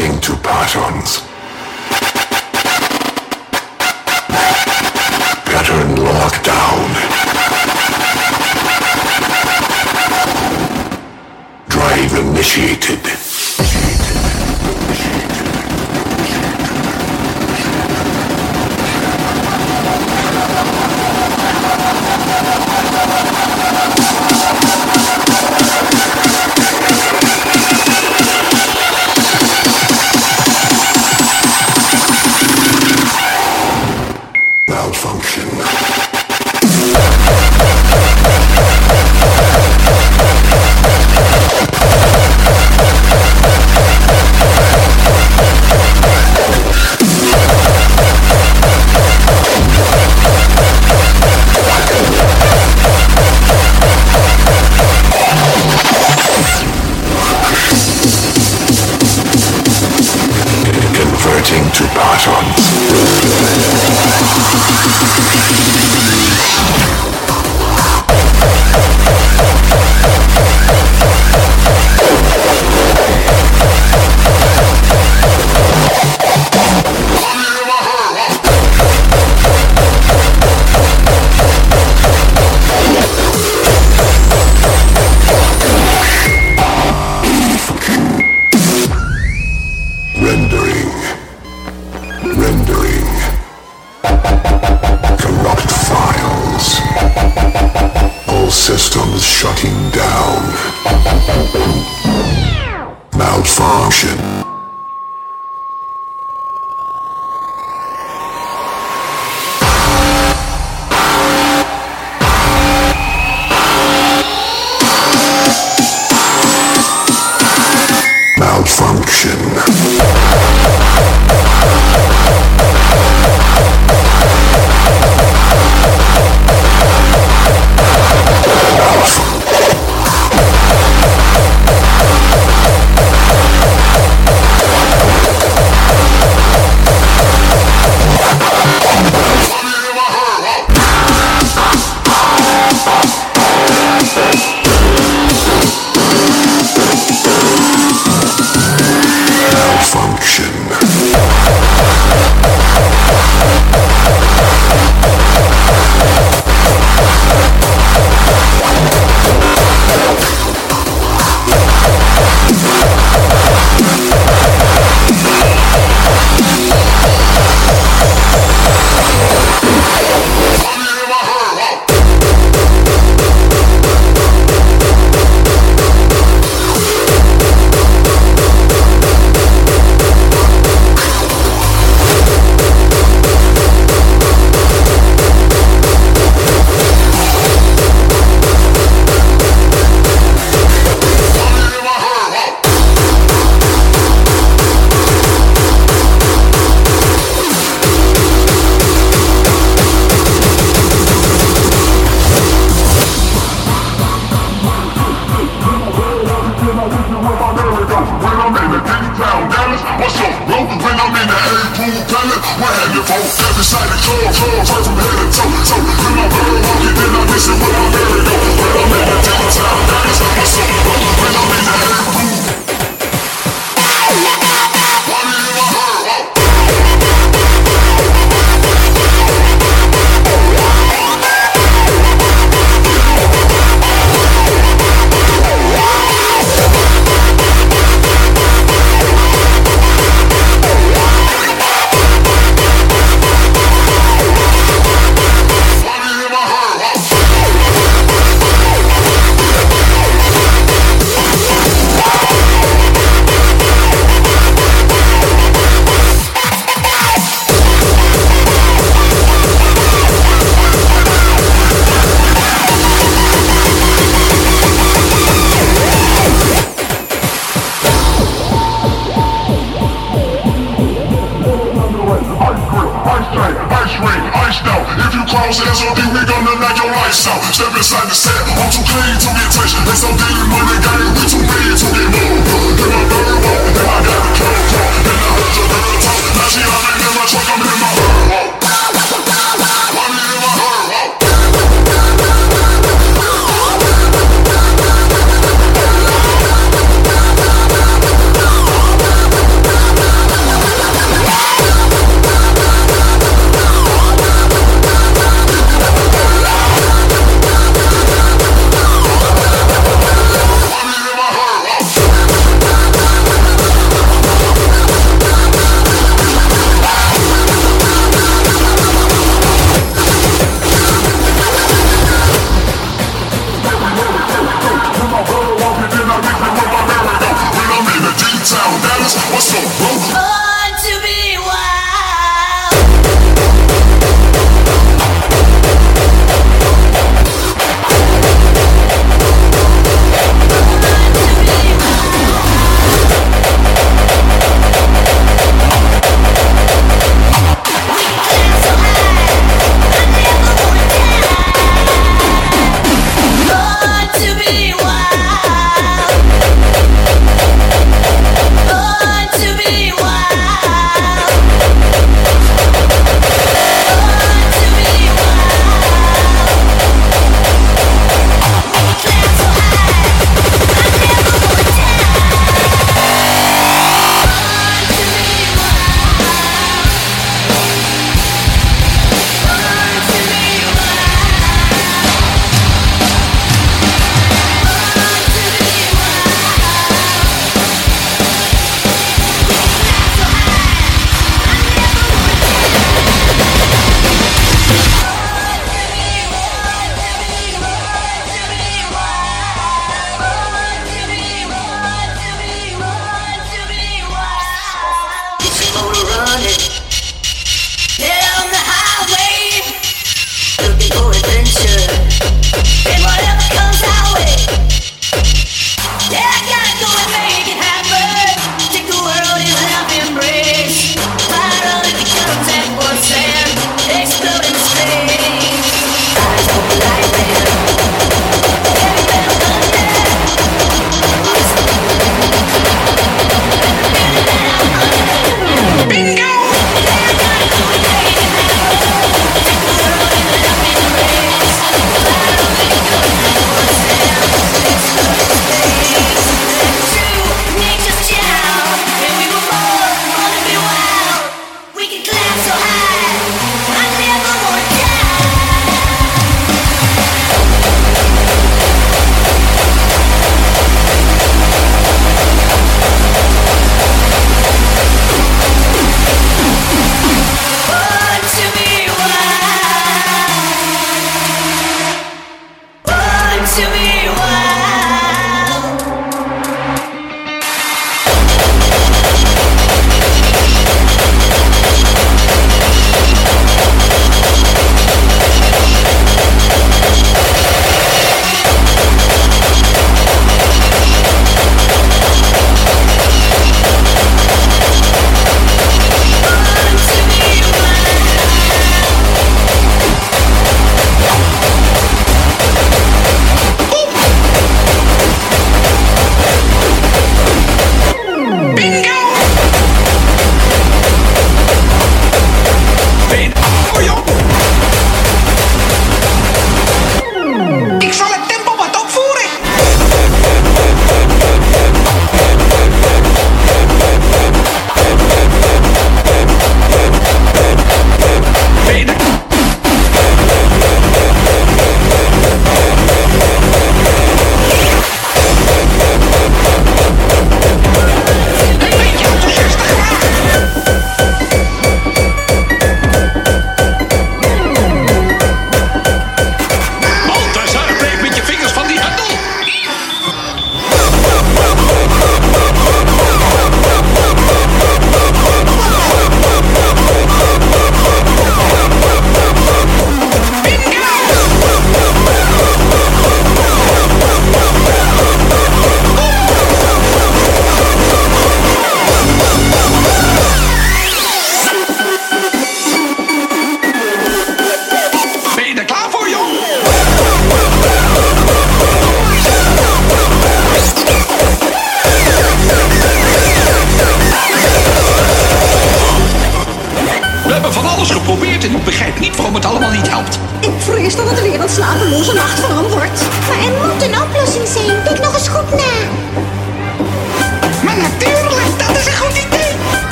Converting to patterns. Pattern lockdown. Drive initiated.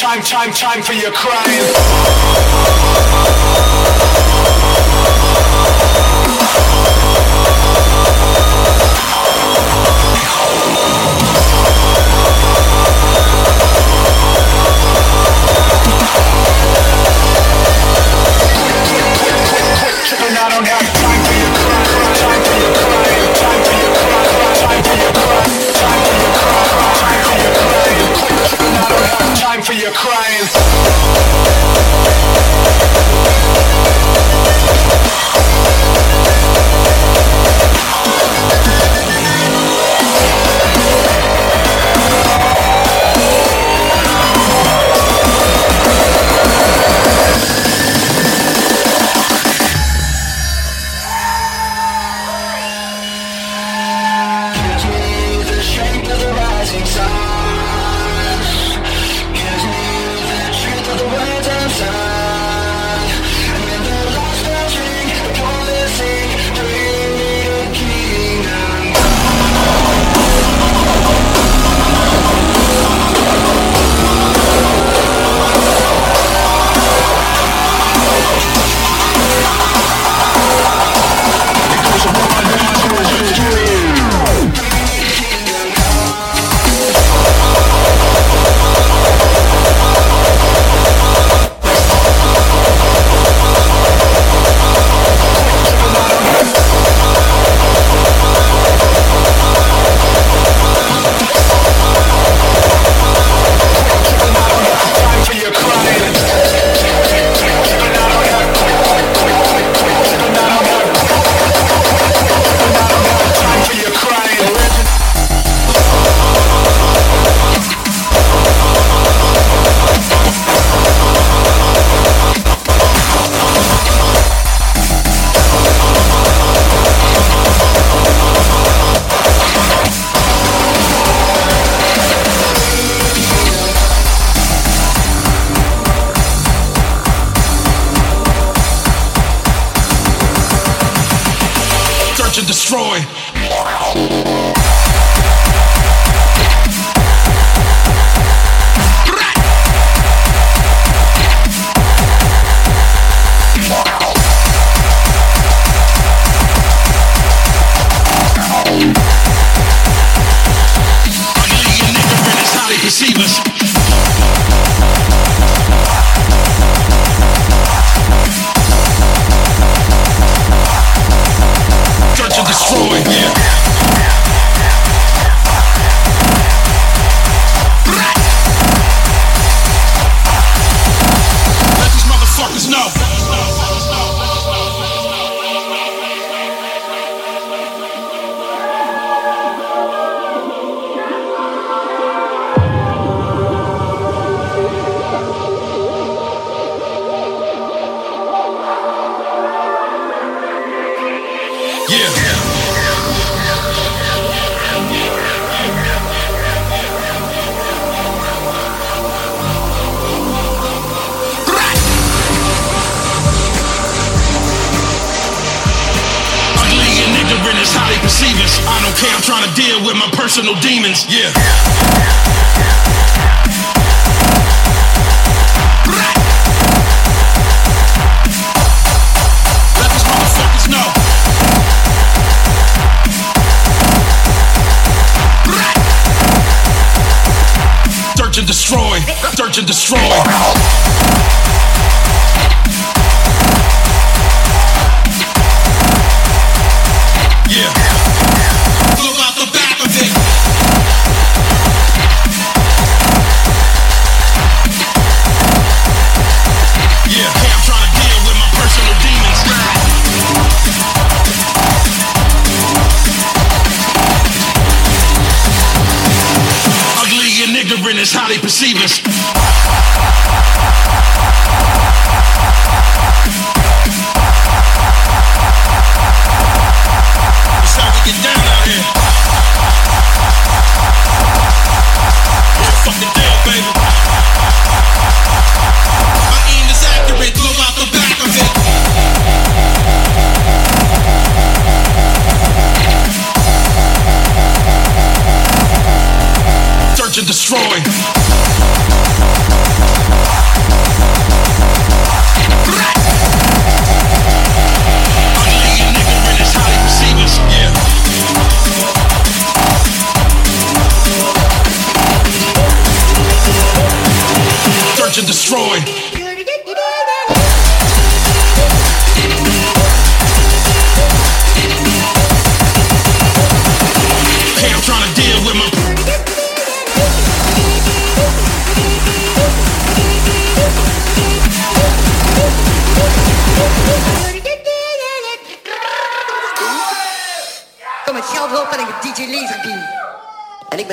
Time, time, time, for your crying. For your crying.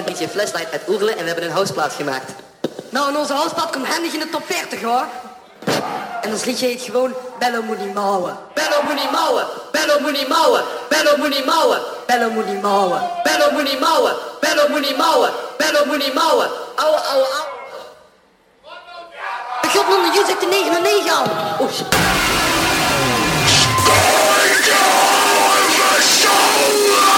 ben DJ Flashlight uit Oegelen en we hebben een houseplaat gemaakt. Nou, en onze houseplaat komt handig in de top 40 hoor. En ons liedje heet gewoon Bello moet niet mouwen. Bello moet niet mouwen, Bello moet niet mouwen, Bello moet niet mouwen, Bello moet niet mouwen, Bello moet niet mouwen, Bello moet niet mouwen, Bello moet niet mouwen. Ouwe, au. ouwe. Ik god, man, je zegt de 99 aan. negen. Going!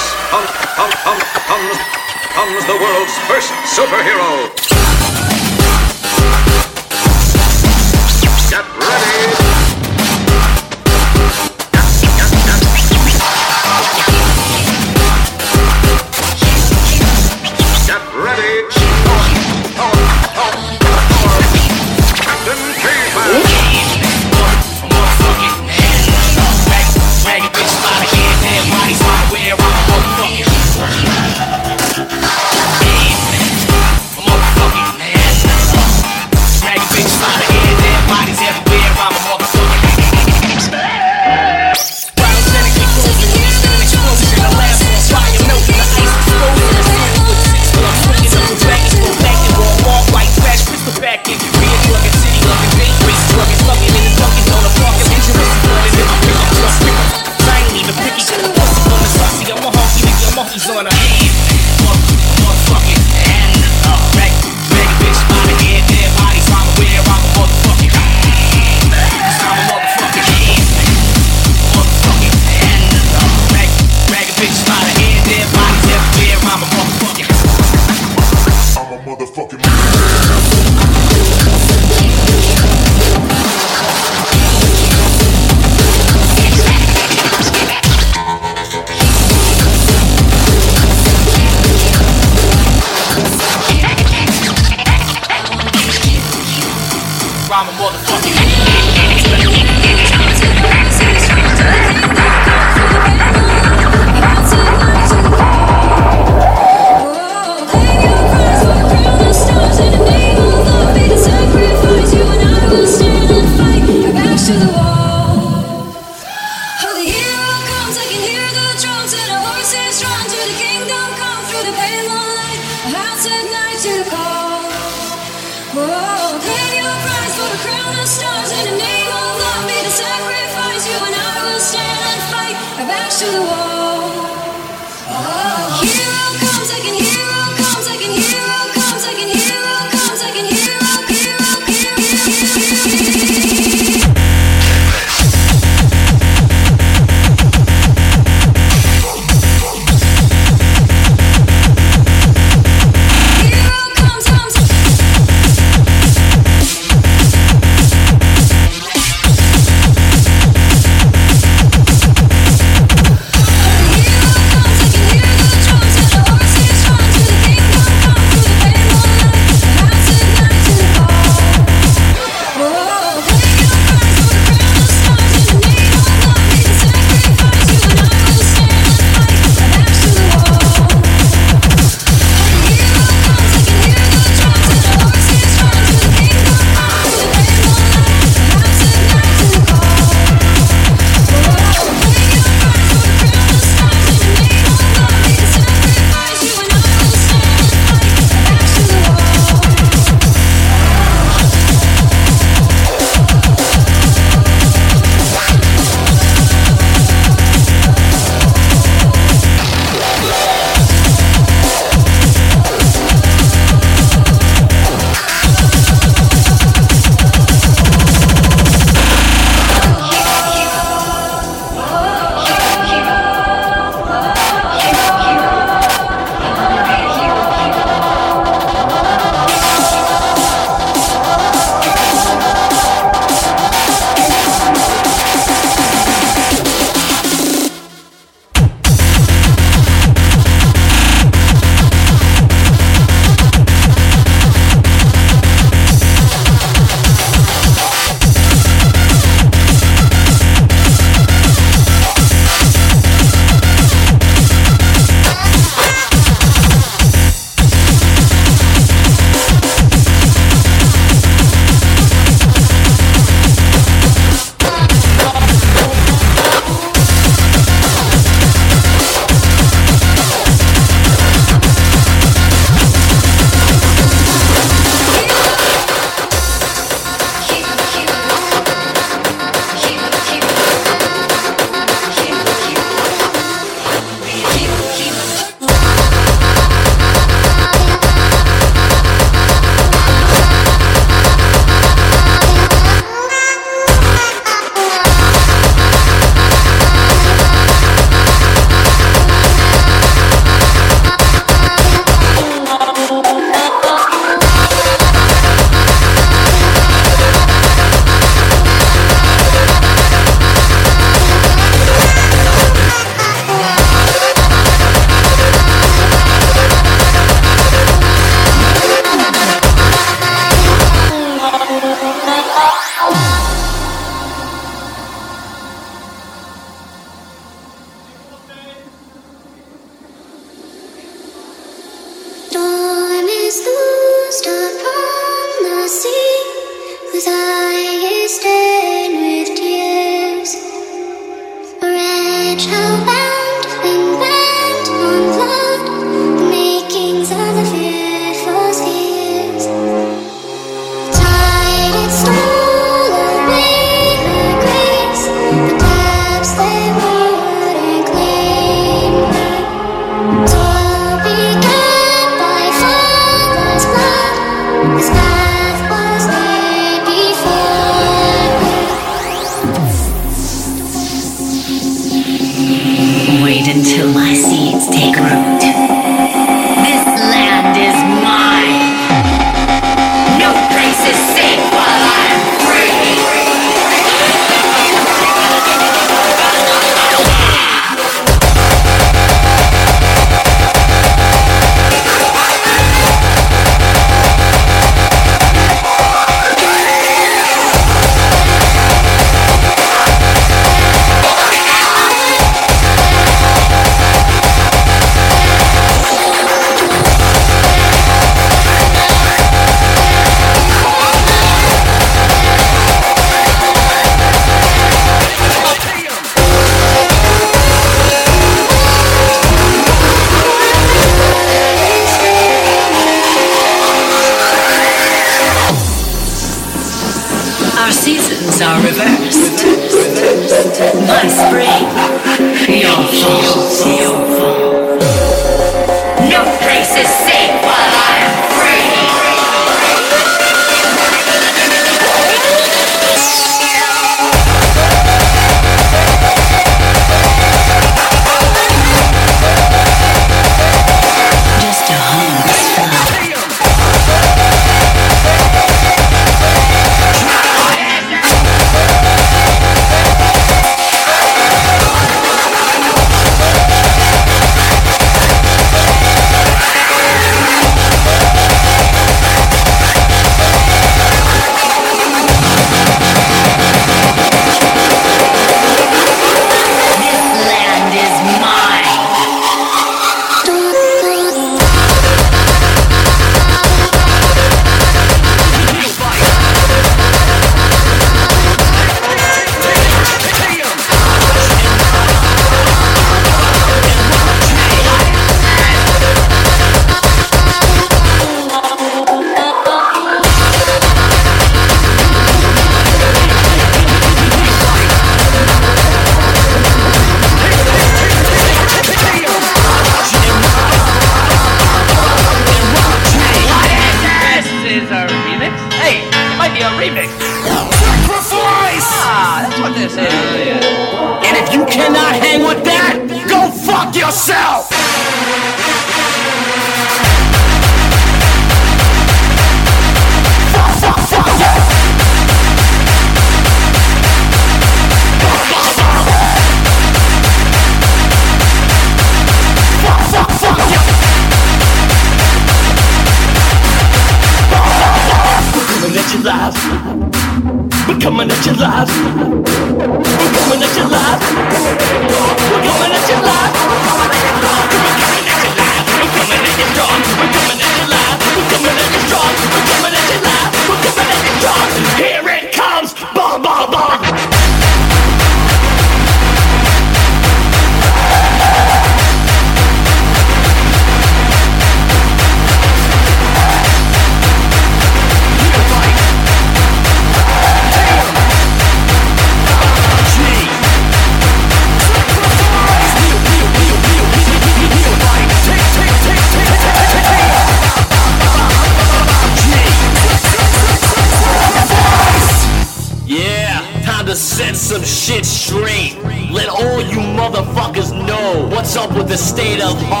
Beatles.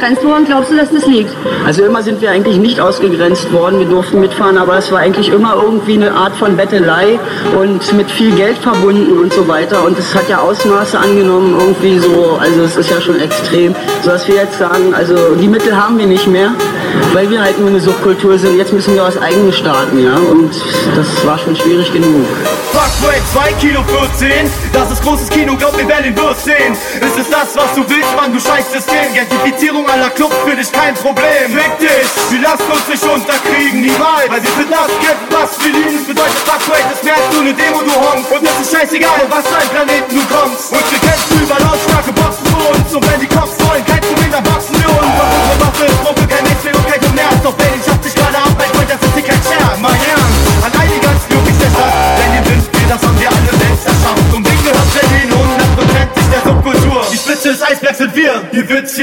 Ausgegrenzt. Woran glaubst du, dass das liegt? Also immer sind wir eigentlich nicht ausgegrenzt worden, wir durften mitfahren, aber es war eigentlich immer irgendwie eine Art von Bettelei und mit viel Geld verbunden und so weiter. Und es hat ja Ausmaße angenommen, irgendwie so, also es ist ja schon extrem, so dass wir jetzt sagen, also die Mittel haben wir nicht mehr, weil wir halt nur eine Subkultur sind. Jetzt müssen wir was eigenes starten, ja, und das war schon schwierig genug. Fuckway 2 Kilo 14, das ist großes Kino, glaub mir, Berlin wird sehen. Ist es das, was du willst, Mann, du scheiß System. Gentrifizierung aller Clubs für dich kein Problem. Fick dich, wir lassen uns nicht unterkriegen, niemals. Weil wir sind das Kind, was wir lieben. Es bedeutet Fuckway, mehr als nur eine Demo, du Honk. Und es ist scheißegal, was für ein Planeten du kommst. Und wir kämpfen über lautstarke Boxen für uns. Und wenn die Cops wollen, kein Problem, dann boxen wir uns. Doch unsere Waffe ist Kommerz. Doch Berlin schafft sich gerade ab, mein Freund, das ist hier kein Scherz. Mein Ernst, allein die Jungs der Stadt. Denn hier sind wir, das haben wir alle selbst erschafft. Und wegen gehört Berlin hundertprozentig der Subkultur. Die Spitze des Eisbergs sind wir, hier wird's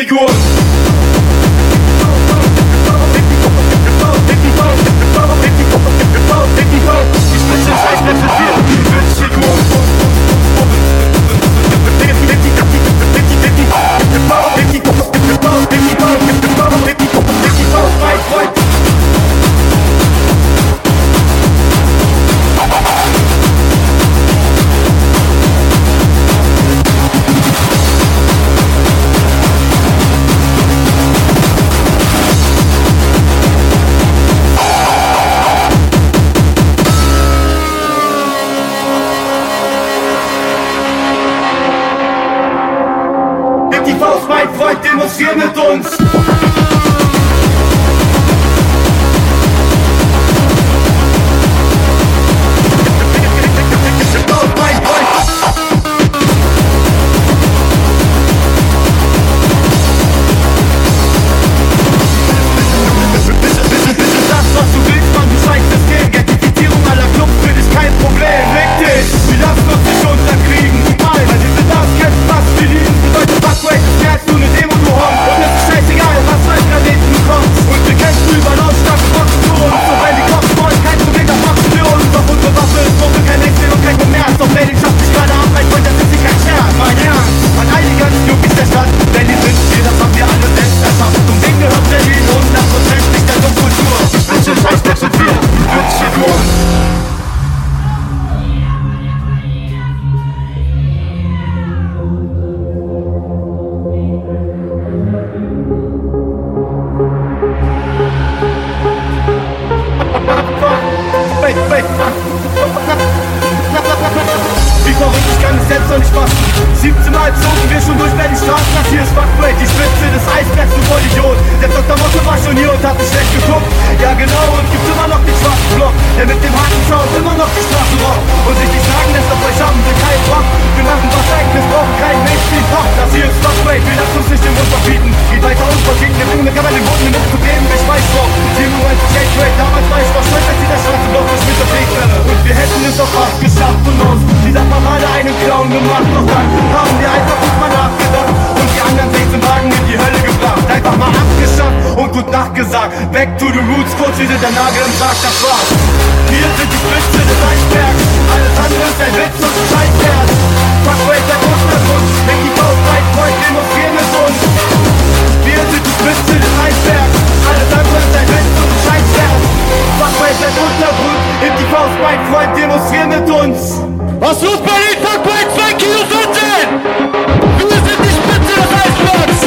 nicht Geht weiter unvergegen, der Junge kann man den Boden nicht zu geben. Ich weiß doch, Team Moment, Gateway Damals war ich noch als sie der schwarze Block durch mit der Und wir hätten es auch fast geschafft und uns. Dieser Parade einen Clown gemacht. Doch dann haben wir einfach gut mal nachgedacht. Und die anderen 16 Wagen in die Hölle gebracht. Einfach mal abgeschafft und gut nachgesagt. Back to the roots, kurz wie der Nagel im Sarg, das war's. Wir sind die Spitze des Eisbergs. Alles andere ist ein Witz und ein Scheißwert Fuckway, der Untergrund Denk die Faust weit, Freund, demonstrieren mit uns Spitze des Eisbergs Alles andere ist ein Witz und ein Scheißwert Fuckway, der Untergrund Heb die Faust weit, Freund, demonstrieren mit uns was los Berlin? Fuckboy 2 Kilo 14! Wir sind die Spitze des Eisbergs!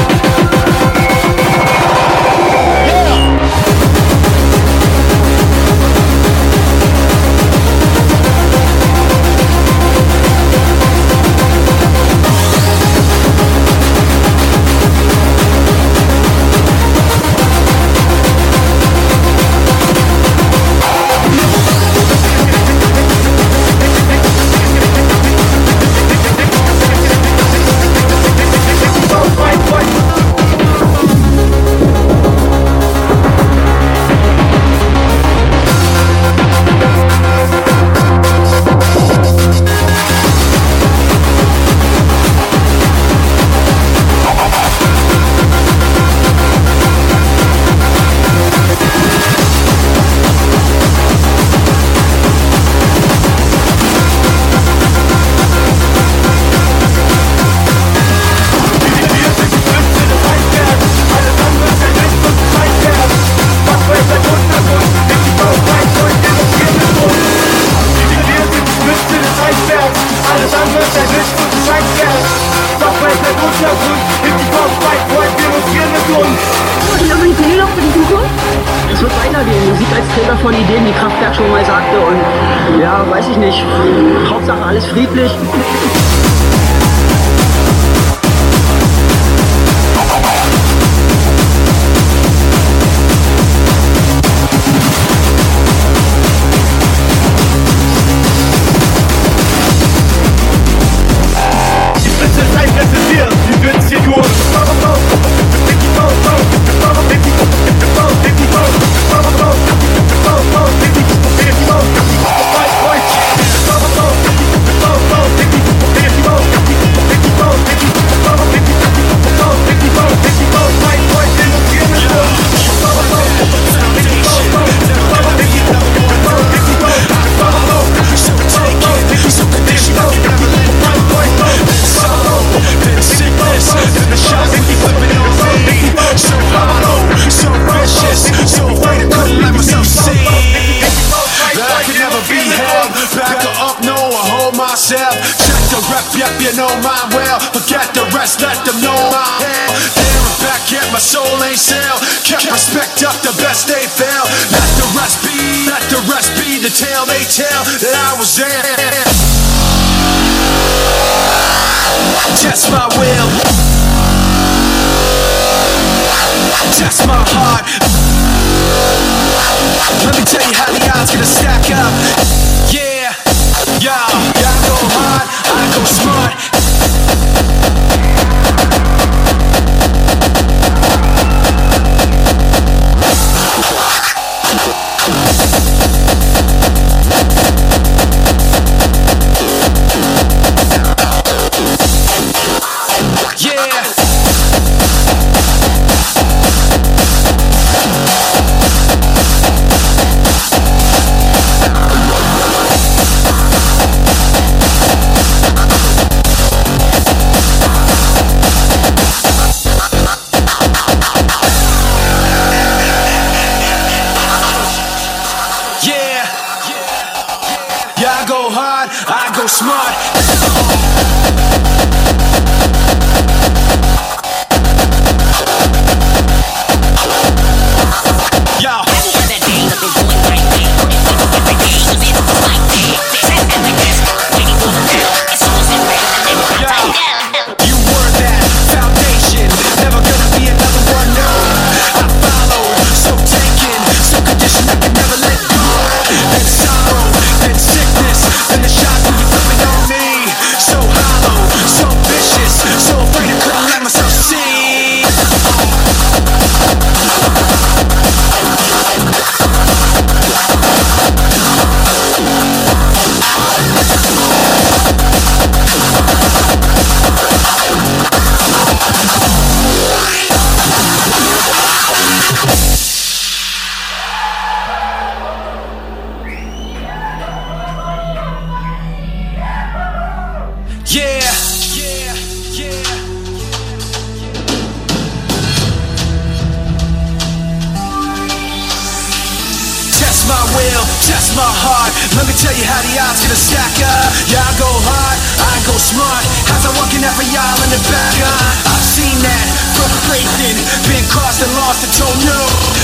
Will, test my heart. Let me tell you how the odds gonna stack up. I go hard, I go smart. As I walk in every aisle in the back, uh, I've seen that frustration, been crossed and lost and told no.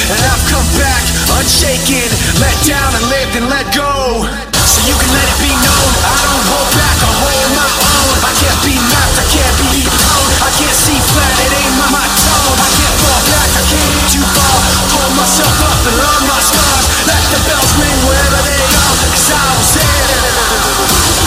And I've come back unshaken, let down and lived and let go. So you can let it be known, I don't hold back, I hold my own. I can't be mapped, I can't be toned. I can't see flat, it ain't my, my tone. I can't fall back, I can't get too far. Hold myself up and learn my scars. The bells ring wherever they are, cause I was there.